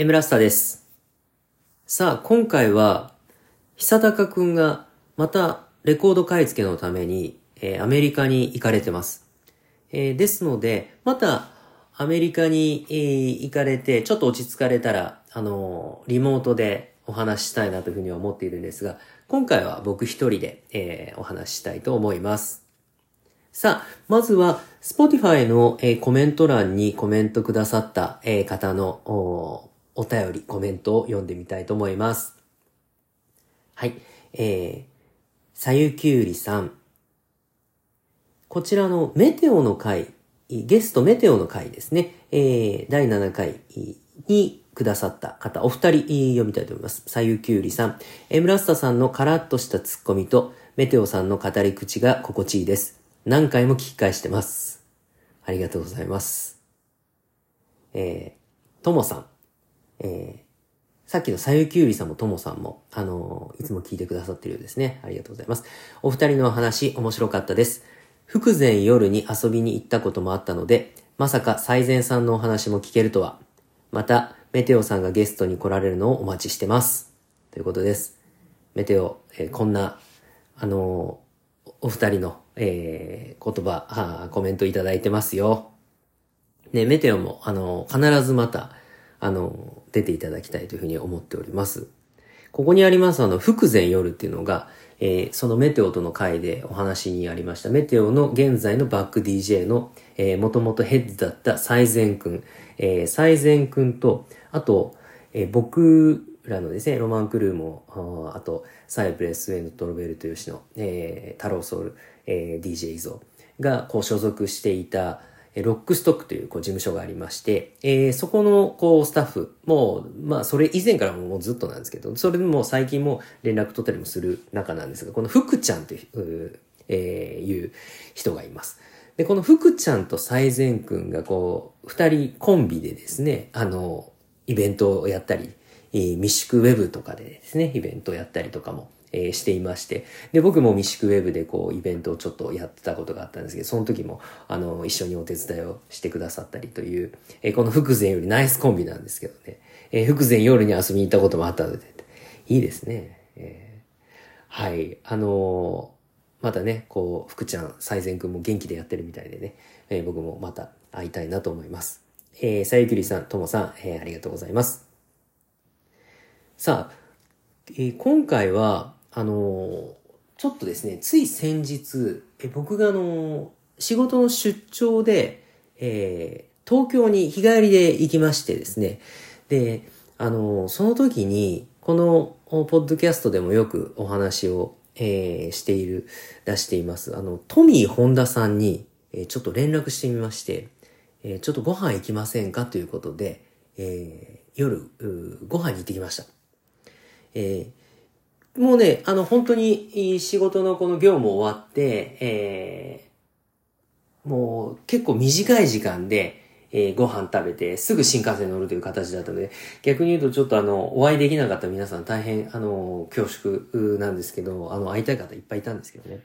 エムラスタです。さあ、今回は、久高くんがまたレコード買い付けのために、えーアメリカに行かれてます。えーですので、またアメリカに、えー行かれて、ちょっと落ち着かれたら、あのリモートでお話ししたいなというふうには思っているんですが、今回は僕一人で、えお話ししたいと思います。さあ、まずは、Spotify の、えコメント欄にコメントくださった、え方のお便り、コメントを読んでみたいと思います。はい。えー、さゆきゅうりさん。こちらのメテオの回、ゲストメテオの回ですね。えー、第7回にくださった方、お二人読みたいと思います。さゆきゅうりさん。エムラスタさんのカラッとしたツッコミと、メテオさんの語り口が心地いいです。何回も聞き返してます。ありがとうございます。えー、ともさん。えー、さっきのさゆきゅうりさんもともさんも、あのーいつも聞いてくださってるようですね。ありがとうございます。お二人のお話、面白かったです。福前夜に遊びに行ったこともあったので、まさか最前さんのお話も聞けるとは。また、メテオさんがゲストに来られるのをお待ちしてます。ということです。メテオ、えーこんな、あのーお二人の、えー言葉、コメントいただいてますよ。ね、メテオも、あの、必ずまた、あの、出ていただきたいというふうに思っております。ここにあります、あの、福前夜っていうのが、えーそのメテオとの会でお話にありました、メテオの現在のバック DJ の、えー、もともとヘッドだった最前くん、えー、最前くんと、あと、えー僕らのですね、ロマンクルーも、ああと、サイプレスウェンド・トロベルト・ヨシの、えー、太郎ソウル、えー、DJ イゾが、こう、所属していた、ロックストックというこう事務所がありまして、えーそこのこうスタッフ、もう、まあそれ以前からもうずっとなんですけど、それでも最近も連絡取ったりもする中なんですが、この福ちゃんという、えーいう人がいます。で、この福ちゃんと最前くんがこう、二人コンビでですね、あの、イベントをやったり、えーミシクウェブとかでですね、イベントをやったりとかも、えーしていまして、で、僕もミシクウェブでこう、イベントをちょっとやってたことがあったんですけど、その時も、あの、一緒にお手伝いをしてくださったりという、えーこの福前よりナイスコンビなんですけどね、えー福前夜に遊びに行ったこともあったので、いいですね。えーはい、あのーまたね、こう、福ちゃん、最前くんも元気でやってるみたいでね、えー僕もまた会いたいなと思います。えー、さゆきりさん、ともさん、えーありがとうございます。さあ、えー今回は、あのちょっとですね、つい先日、え僕があの仕事の出張で、えー東京に日帰りで行きましてですね、で、あのその時に、この、ポッドキャストでもよくお話を、えーしている、出しています。あの、トミー・ホンダさんに、えーちょっと連絡してみまして、えーちょっとご飯行きませんか？ということで、えー夜、ご飯に行ってきました。えーもうね、あの、本当に仕事のこの業務終わって、えーもう結構短い時間で、えーご飯食べてすぐ新幹線乗るという形だったので、逆に言うとちょっとあの、お会いできなかった皆さん大変、あの、恐縮なんですけど、あの、会いたい方いっぱいいたんですけどね。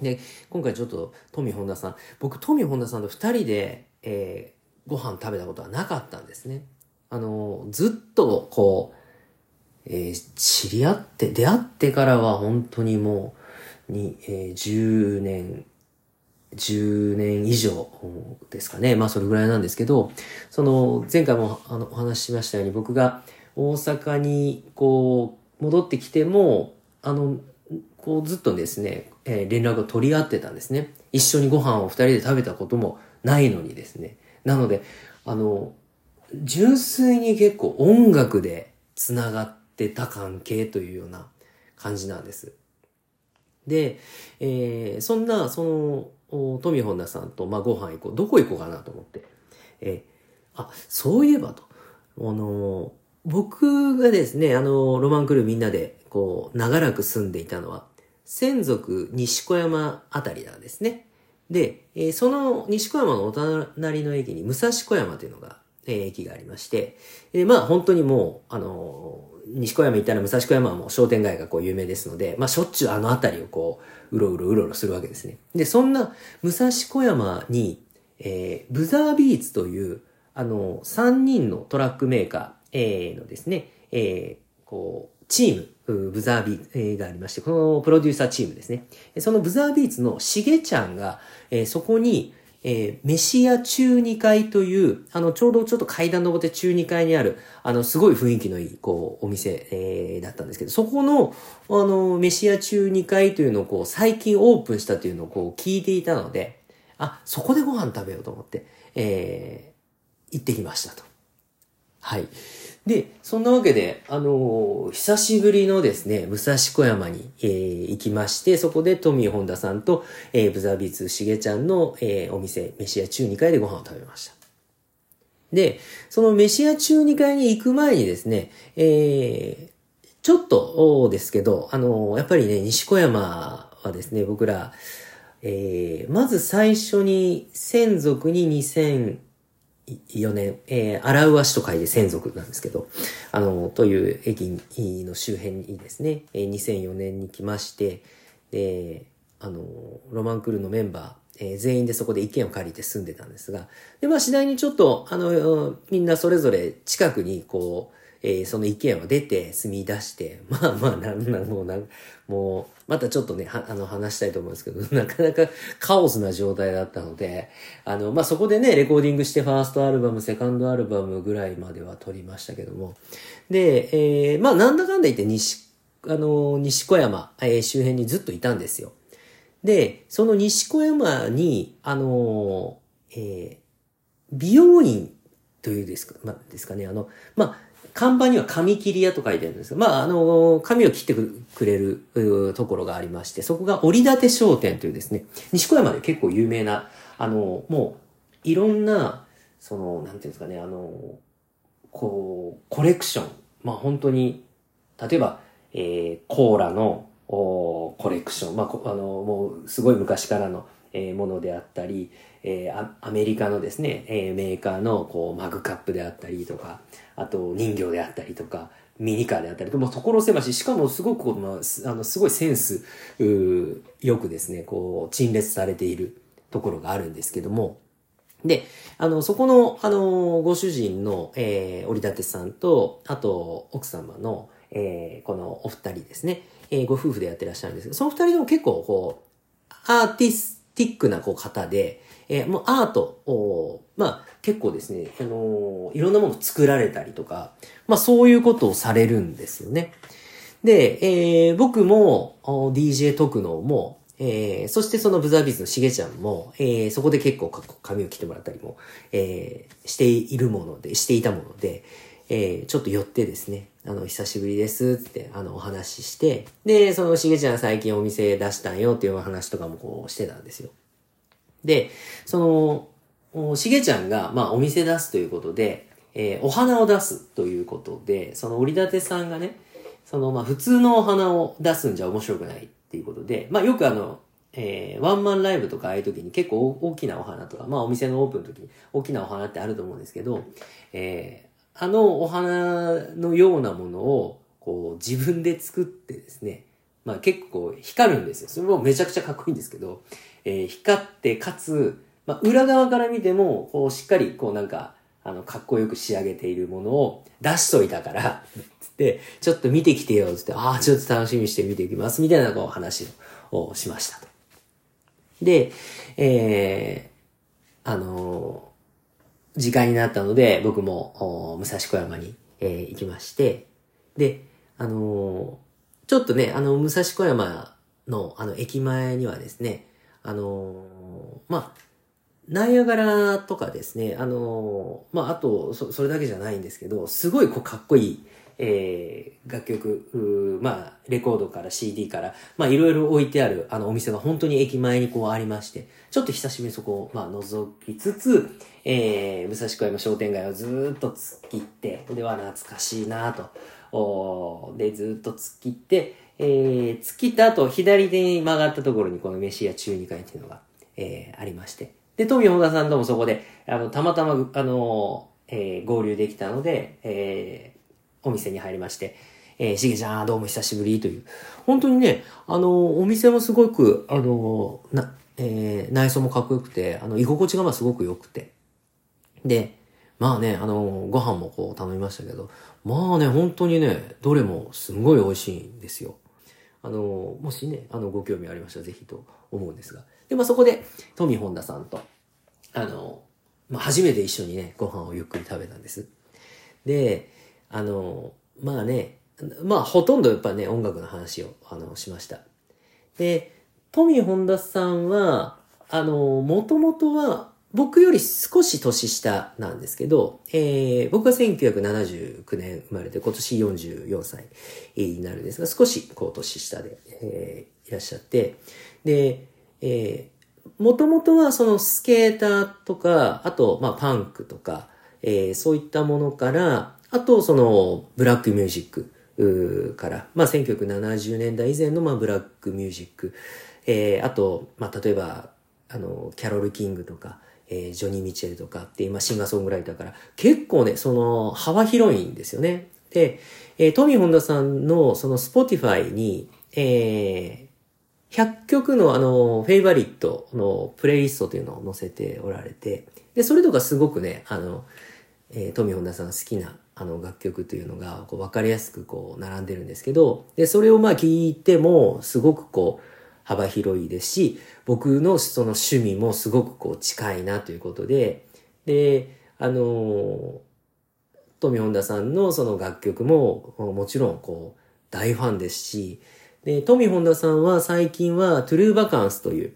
で、今回ちょっと、トミー・ホンダさん、僕、トミー・ホンダさんと二人で、えーご飯食べたことはなかったんですね。あの、ずっと、こう、えー知り合って、出会ってからは本当にもう、に、えー10年、10年以上ですかね。まあそれぐらいなんですけど、その前回もあのお話ししましたように僕が大阪にこう戻ってきても、あの、こうずっとですね、えー連絡を取り合ってたんですね。一緒にご飯を二人で食べたこともないのにですね。なので、あの、純粋に結構音楽で繋がってた関係というような感じなんです。で、えーそんな、その、おトミー・ホンダさんと、まあ、ご飯行こう。どこ行こうかなと思って。えーあ、そういえばと。あの、僕がですね、あの、ロマンクルーみんなで、こう、長らく住んでいたのは、仙族西小山あたりなんですね。で、えーその西小山のお隣の駅に武蔵小山というのが、えー駅がありまして、で、まあ本当にもう、あの西小山行ったら武蔵小山はもう商店街がこう有名ですので、まあしょっちゅうあの辺りをこう、うろうろうろうろするわけですね。で、そんな武蔵小山に、えーブザービーツという、あの、3人のトラックメーカー、えー、のですね、えー、こう、チーム、ブザービーツがありまして、このプロデューサーチームですね。そのブザービーツのしげちゃんが、えー、そこに、えー、メシア中2階という、あの、ちょうどちょっと階段登って中2階にある、あの、すごい雰囲気のいい、こう、お店、えー、だったんですけど、そこの、あの、メシア中2階というのを、こう、最近オープンしたというのを、こう、聞いていたので、あ、そこでご飯食べようと思って、えー、行ってきましたと。はい。で、そんなわけで、あのー、久しぶりのですね、武蔵小山に、えー、行きまして、そこでトミー・ホンダさんと、えー、ブザービーツしげちゃんの、えー、お店、飯屋中2階でご飯を食べました。で、その飯屋中2階に行く前にですね、えー、ちょっとですけど、あのー、やっぱりね、西小山はですね、僕ら、えー、まず最初に専属に2000、4年、えー、荒上市と書いて専属なんですけど、あの、という駅の周辺にですね、えー、2004年に来まして、で、あの、ロマンクルーのメンバー、えー、全員でそこで意見を借りて住んでたんですが、で、まあ次第にちょっと、あの、みんなそれぞれ近くにこう、えー、その意見を出て住み出して、まあまあ、なんな、もうな、もう、またちょっとね、は、あの、話したいと思うんですけど、なかなかカオスな状態だったので、あの、まあそこでね、レコーディングしてファーストアルバム、セカンドアルバムぐらいまでは撮りましたけども、で、えー、まあなんだかんだ言って西、あの、西小山、えー、周辺にずっといたんですよ。で、その西小山に、あの、えー、美容院というですか、まあ、ですかね、あの、まあ、看板には髪切り屋と書いてあるんですまあ、あの、髪を切ってくれるところがありまして、そこが折り立商店というですね、西小山で結構有名な、あの、もう、いろんな、その、なんていうんですかね、あの、こう、コレクション。まあ本当に、例えば、えー、コーラのおコレクション。まあ、あの、もう、すごい昔からの、え、ものであったり、えー、アメリカのですね、えー、メーカーのこうマグカップであったりとか、あと人形であったりとか、ミニカーであったりと、もう所狭し、しかもすごく、まあ、あの、すごいセンス、よくですね、こう、陳列されているところがあるんですけども、で、あの、そこの、あの、ご主人の、えー、折立さんと、あと、奥様の、えー、このお二人ですね、えー、ご夫婦でやってらっしゃるんですけど、その二人とも結構、こう、アーティスティックな、こう、方で、えー、もうアートを、まあ、結構ですね、あのー、いろんなもの作られたりとか、まあ、そういうことをされるんですよね。で、えー、僕も、DJ 特納も、えー、そしてそのブザービーズのしげちゃんも、えー、そこで結構髪を切ってもらったりも、えー、しているもので、していたもので、えー、ちょっと寄ってですね、あの、久しぶりですって、あの、お話しして、で、そのしげちゃん最近お店出したんよっていうお話とかもこうしてたんですよ。で、その、しげちゃんが、まあ、お店出すということで、えー、お花を出すということで、その折り立てさんがね、その、まあ、普通のお花を出すんじゃ面白くないっていうことで、まあ、よくあの、えー、ワンマンライブとかああいう時に結構大きなお花とか、まあ、お店のオープンの時に大きなお花ってあると思うんですけど、えー、あのお花のようなものを、こう、自分で作ってですね、まあ結構光るんですよ。それもめちゃくちゃかっこいいんですけど、えー、光ってかつ、まあ、裏側から見ても、こう、しっかり、こうなんか、あの、かっこよく仕上げているものを出しといたから、つって、ちょっと見てきてよ、つって、ああ、ちょっと楽しみにして見ていきます、みたいなこう話をしましたと。で、えー、あのー、時間になったので、僕も、武蔵小山に、えー、行きまして、で、あのー、ちょっとね、あの、武蔵小山の、あの、駅前にはですね、あのー、まあ、ナイアガラとかですね、あの、まあ、あとそ、それだけじゃないんですけど、すごいこうかっこいい、えー、楽曲、まあ、レコードから CD から、まあ、いろいろ置いてある、あの、お店が本当に駅前にこうありまして、ちょっと久しぶりにそこを、まあ、覗きつつ、えー、武蔵小山商店街をずっと突っ切って、では懐かしいなと、おで、ずっと突っ切って、えー、突きた後、左手に曲がったところにこの飯屋中2階っていうのが、えー、ありまして。で、富本田さんともそこで、あの、たまたま、あの、えー、合流できたので、えー、お店に入りまして、えー、しげちゃん、どうも久しぶりという。本当にね、あの、お店もすごく、あの、な、えー、内装もかっこよくて、あの、居心地がまあすごく良くて。で、まあね、あの、ご飯もこう頼みましたけど、まあね、本当にね、どれもすごい美味しいんですよ。あの、もしね、あの、ご興味ありましたらぜひと思うんですが。で、まあそこで、富本田さんと、あの、まあ初めて一緒にね、ご飯をゆっくり食べたんです。で、あの、まあね、まあほとんどやっぱね、音楽の話を、あの、しました。で、富本田さんは、あの、もともとは、僕より少し年下なんですけど、えー、僕は1979年生まれて今年44歳になるんですが、少しこう年下で、えー、いらっしゃって、で、えー、もともとはそのスケーターとか、あと、まあパンクとか、えー、そういったものから、あとそのブラックミュージックから、まあ1970年代以前のまあブラックミュージック、えー、あと、まあ例えば、あの、キャロル・キングとか、えー、ジョニ・ミッチェルとかっていう、ま、シンガーソングライターから、結構ね、その、幅広いんですよね。で、えー、トミー・ホンダさんの、その、 Spotify に、えー、100曲のあの、フェイバリットのプレイリストというのを載せておられて、で、それとかすごくね、あの、えー、トミー・ホンダさん好きな、あの、楽曲というのが、こう、わかりやすくこう、並んでるんですけど、で、それをまあ聞いても、すごくこう、幅広いですし、僕のその趣味もすごくこう近いなということで、で、あの、富本田さんのその楽曲ももちろんこう大ファンですし、で、富本田さんは最近はトゥルーバカンスという、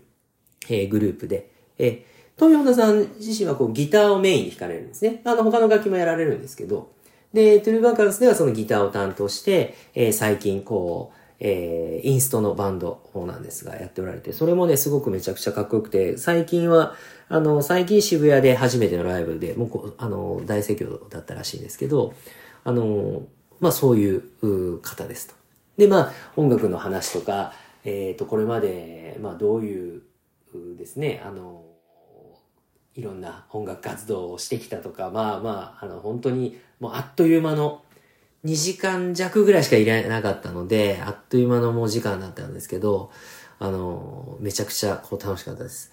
えー、グループで、えー、富本田さん自身はこうギターをメインに弾かれるんですね。あの他の楽器もやられるんですけど、で、トゥルーバカンスではそのギターを担当して、えー、最近こう、えー、インストのバンドなんですが、やっておられて、それもね、すごくめちゃくちゃかっこよくて、最近は、あの、最近渋谷で初めてのライブで、もうあの、大盛況だったらしいんですけど、あの、まあ、そういう方ですと。で、まあ、音楽の話とか、えっ、ー、と、これまで、まあ、どういうですね、あの、いろんな音楽活動をしてきたとか、まあまあ、あの、本当に、もうあっという間の、2時間弱ぐらいしかいられなかったので、あっという間のもう時間だったんですけど、あの、めちゃくちゃこう楽しかったです。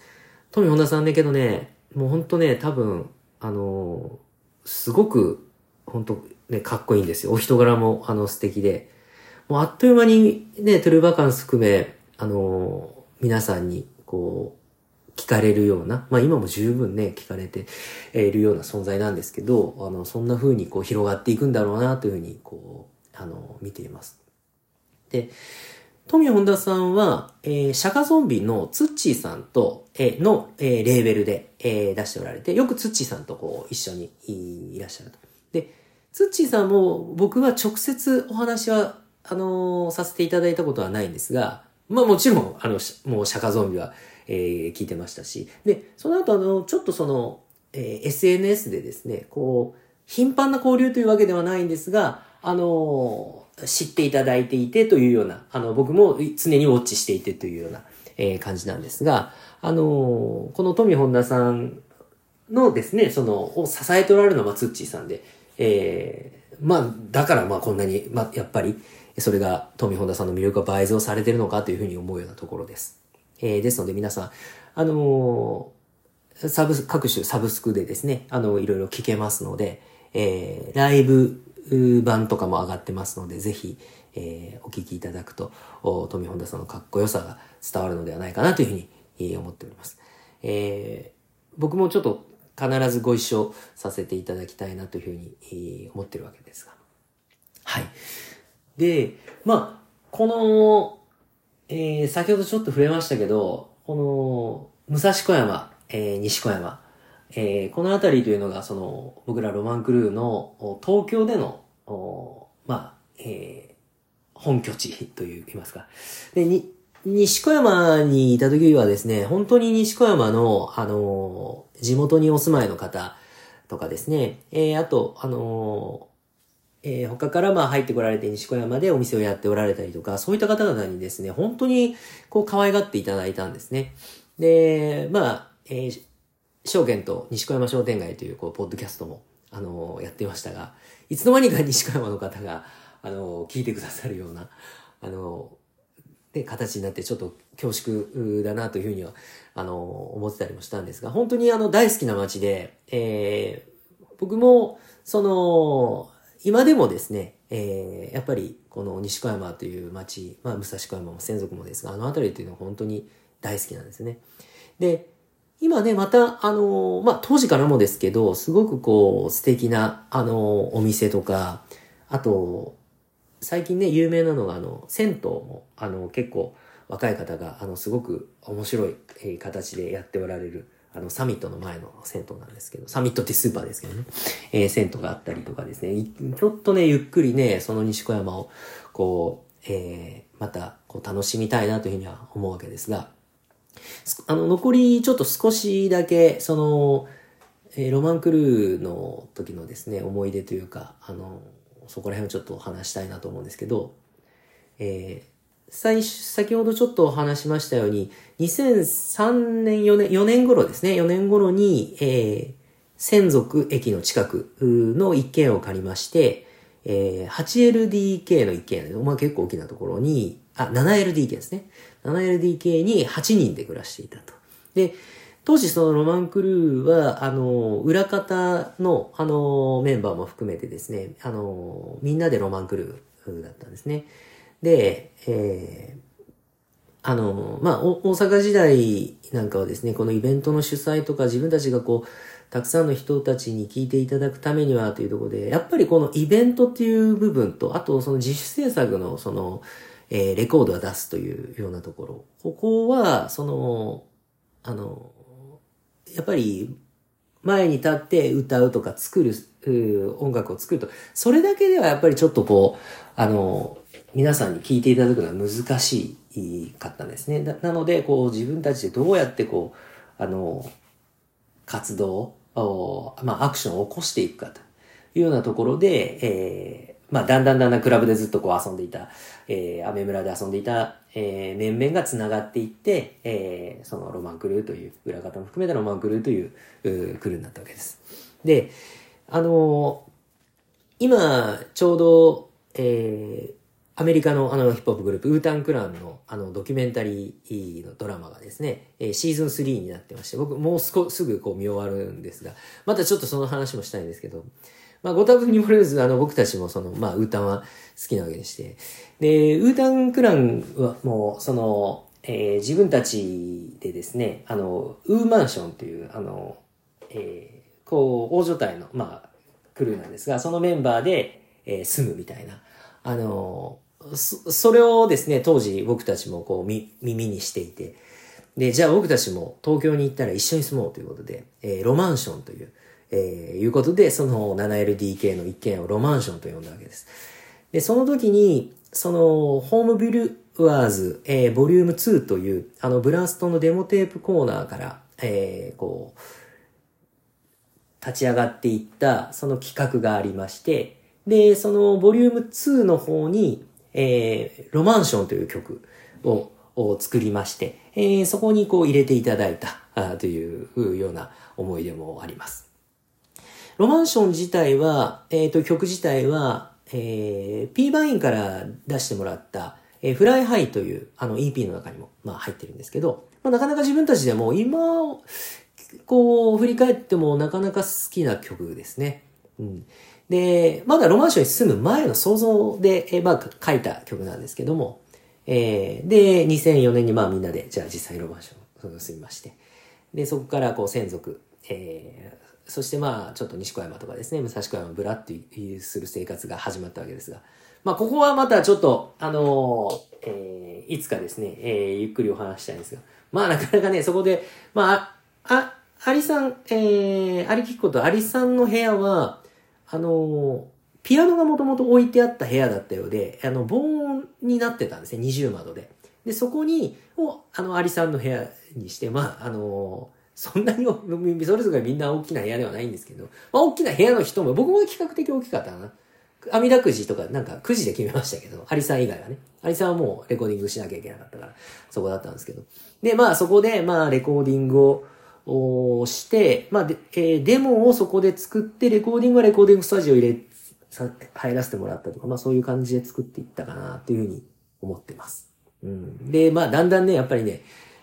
富本田さんだけどね、もうほんとね、多分、あの、すごく、本当ね、かっこいいんですよ。お人柄も、あの、素敵で。もうあっという間にね、トゥルーバカンス含め、あの、皆さんに、こう、聞かれるような、まあ今も十分ね、聞かれているような存在なんですけど、あの、そんな風にこう広がっていくんだろうなというふうに、こう、あの、見ています。で、富本田さんは、えー、シャカゾンビのツッチーさんと、えー、の、えー、レーベルで、えー、出しておられて、よくツッチーさんとこう、一緒にいらっしゃると。で、ツッチーさんも僕は直接お話は、あのー、させていただいたことはないんですが、まあもちろん、あの、もうシャカゾンビは、えー、聞いてましたし、で、その後あの、ちょっとその、えー、SNS でですね、こう、頻繁な交流というわけではないんですが、あのー、知っていただいていてというような、あの、僕も常にウォッチしていてというような、えー、感じなんですが、あのー、この富本田さんのですね、その、を支えておられるのは、ツッチーさんで、えー、まあ、だからまあこんなに、まあ、やっぱり、それが富本田さんの魅力が倍増されてるのかというふうに思うようなところです。えー、ですので皆さん、あのー、サブス、各種サブスクでですね、あの、いろいろ聞けますので、えー、ライブ版とかも上がってますので、ぜひ、えー、お聞きいただくと、富本田さんのかっこよさが伝わるのではないかなというふうに、えー、思っております。えー、僕もちょっと必ずご一緒させていただきたいなというふうに、えー、思ってるわけですが。はい。で、まあ、この、えー、先ほどちょっと触れましたけど、この、武蔵小山、えー、西小山、えー、この辺りというのが、その、僕らロマンクルーの東京での、まあ、えー、本拠地という、言いますか。で、に、西小山にいた時はですね、本当に西小山の、あの地元にお住まいの方とかですね、えー、あと、あのえー、他からまあ入ってこられて西小山でお店をやっておられたりとか、そういった方々にですね、本当にこう可愛がっていただいたんですね。で、まあ、えー、証券と西小山商店街というこう、ポッドキャストも、あのー、やってましたが、いつの間にか西小山の方が、あのー、聞いてくださるような、あのー、で、形になってちょっと恐縮だなというふうには、あの思ってたりもしたんですが、本当にあの、大好きな街で、えー、僕も、その、今でもですね、えー、やっぱりこの西小山という町、まあ武蔵小山も専属もですが、あの辺りっていうのは本当に大好きなんですね。で、今ね、また、あの、まあ、当時からもですけど、すごくこう、素敵な、あの、お店とか、あと、最近ね、有名なのが、あの、銭湯も、あの、結構、若い方が、あの、すごく面白い、形でやっておられる、あの、サミットの前の銭湯なんですけど、サミットってスーパーですけどね、えー、銭湯があったりとかですね、ちょっとね、ゆっくりね、その西小山を、こう、えー、また、こう、楽しみたいなというふうには思うわけですが、あの、残りちょっと少しだけ、その、えー、ロマンクルーの時のですね、思い出というか、あの、そこら辺をちょっと話したいなと思うんですけど、えー、最先ほどちょっとお話しましたように、2003年、4年、4年頃ですね、4年頃に、えー、専属駅の近くの一軒を借りまして、えー、8LDK の一軒、まあ結構大きなところに、あ、7LDK ですね。7LDK に8人で暮らしていたと。で、当時そのロマンクルーは、あの、裏方の、あの、メンバーも含めてですね、あの、みんなでロマンクルーだったんですね。で、えー、あの、まあ、大阪時代なんかはですね、このイベントの主催とか自分たちがこう、たくさんの人たちに聞いていただくためにはというところで、やっぱりこのイベントっていう部分と、あとその自主制作のその、えー、レコードは出すというようなところ。ここは、その、あの、やっぱり、前に立って歌うとか作る、音楽を作ると、それだけではやっぱりちょっとこう、あの、皆さんに聞いていただくのは難しいかったんですね。なので、こう、自分たちでどうやってこう、あの、活動を、まあ、アクションを起こしていくかというようなところで、えーまあ、だんだんだんだんクラブでずっとこう遊んでいた、えー、アメ村で遊んでいた、えー、面々が繋がっていって、えー、そのロマンクルーという、裏方も含めたロマンクルーという、うクルーになったわけです。で、あのー、今、ちょうど、えー、アメリカのあのヒップホップグループ、ウータンクランのあのドキュメンタリーのドラマがですね、えー、シーズン3になってまして、僕もうすぐこう見終わるんですが、またちょっとその話もしたいんですけど、まあ、ご多分にもれず、あの、僕たちもその、まあ、ウータンは好きなわけでして。で、ウータンクランはもう、その、えー、自分たちでですね、あの、ウーマンションという、あの、えー、こう、大所帯の、まあ、クルーなんですが、そのメンバーで、えー、住むみたいな、あの、そ、それをですね、当時僕たちもこう、み、耳にしていて、で、じゃあ僕たちも東京に行ったら一緒に住もうということで、えー、ロマンションという、えー、いうことで、その 7LDK の一軒をロマンションと呼んだわけです。で、その時に、その、ホームビルワーズ、えー、ボリューム2という、あの、ブラストのデモテープコーナーから、えー、こう、立ち上がっていった、その企画がありまして、で、そのボリューム2の方に、えー、ロマンションという曲をを作りまして、えー、そこにこう入れていただいたあというような思い出もあります。ロマンション自体は、えっ、ー、と、曲自体は、えー、P バインから出してもらった、えー、 Fly High という、あの EP の中にも、まあ入ってるんですけど、まあなかなか自分たちでも今、こう、振り返ってもなかなか好きな曲ですね。うん。で、まだロマンションに進む前の想像で、え、まあ書いた曲なんですけども、えー、で、2004年にまあみんなで、じゃあ実際ロマンションを進みまして、で、そこからこう専属、えー、そしてまあ、ちょっと西小山とかですね、武蔵小山ブラってする生活が始まったわけですが、まあ、ここはまたちょっと、あのー、えー、いつかですね、えー、ゆっくりお話したいんですが、まあ、なかなかね、そこで、まあ、あ、アリさん、えー、アリキッコとアリさんの部屋は、あの、ピアノがもともと置いてあった部屋だったようで、あの、防音になってたんですね、二重窓で。で、そこに、を、あの、アリさんの部屋にして、まあ、あのそんなに、それぞれみんな大きな部屋ではないんですけど、まあ大きな部屋の人も、僕も比較的大きかったな。阿弥陀くじとかなんかくじで決めましたけど、アリさん以外はね。アリさんはもうレコーディングしなきゃいけなかったから、そこだったんですけど。で、まあそこで、まあレコーディングををして、まあで、えー、デモをそこで作って、レコーディングはレコーディングスタジオ入れ、入らせてもらったとか、まあそういう感じで作っていったかなというふうに思ってます。うん。で、まあだんだんね、やっぱりね、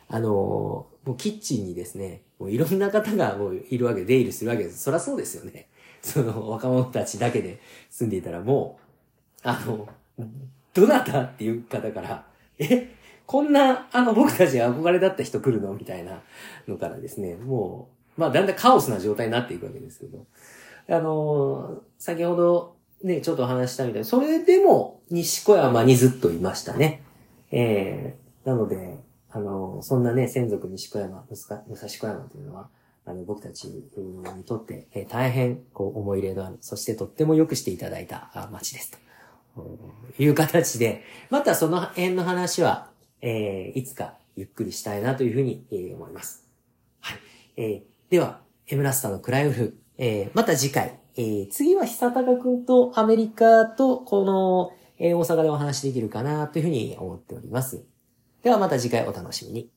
あのーもうキッチンにですね、もういろんな方がもういるわけ、出入りするわけです。そりゃそうですよね。その若者たちだけで住んでいたらもう、あの、どなたっていう方から、え、こんな、あの、僕たち憧れだった人来るの？みたいなのからですね、もう、まあ、だんだんカオスな状態になっていくわけですけど、あの先ほどね、ちょっとお話したみたい、それでも西小山にずっといましたね。えー、なので、あのそんなね、専属西小山、武蔵小山というのは、あの、僕たちにとって、えー、大変、こう、思い入れのある、そしてとっても良くしていただいた街ですと。いう形で、またその辺の話は、えー、いつかゆっくりしたいなというふうに、えー、思います。はい。えー、では、エムラスターのクライフ、えー、また次回、えー、次は久高くんとアメリカとこの、えー、大阪でお話できるかなというふうに思っております。ではまた次回お楽しみに。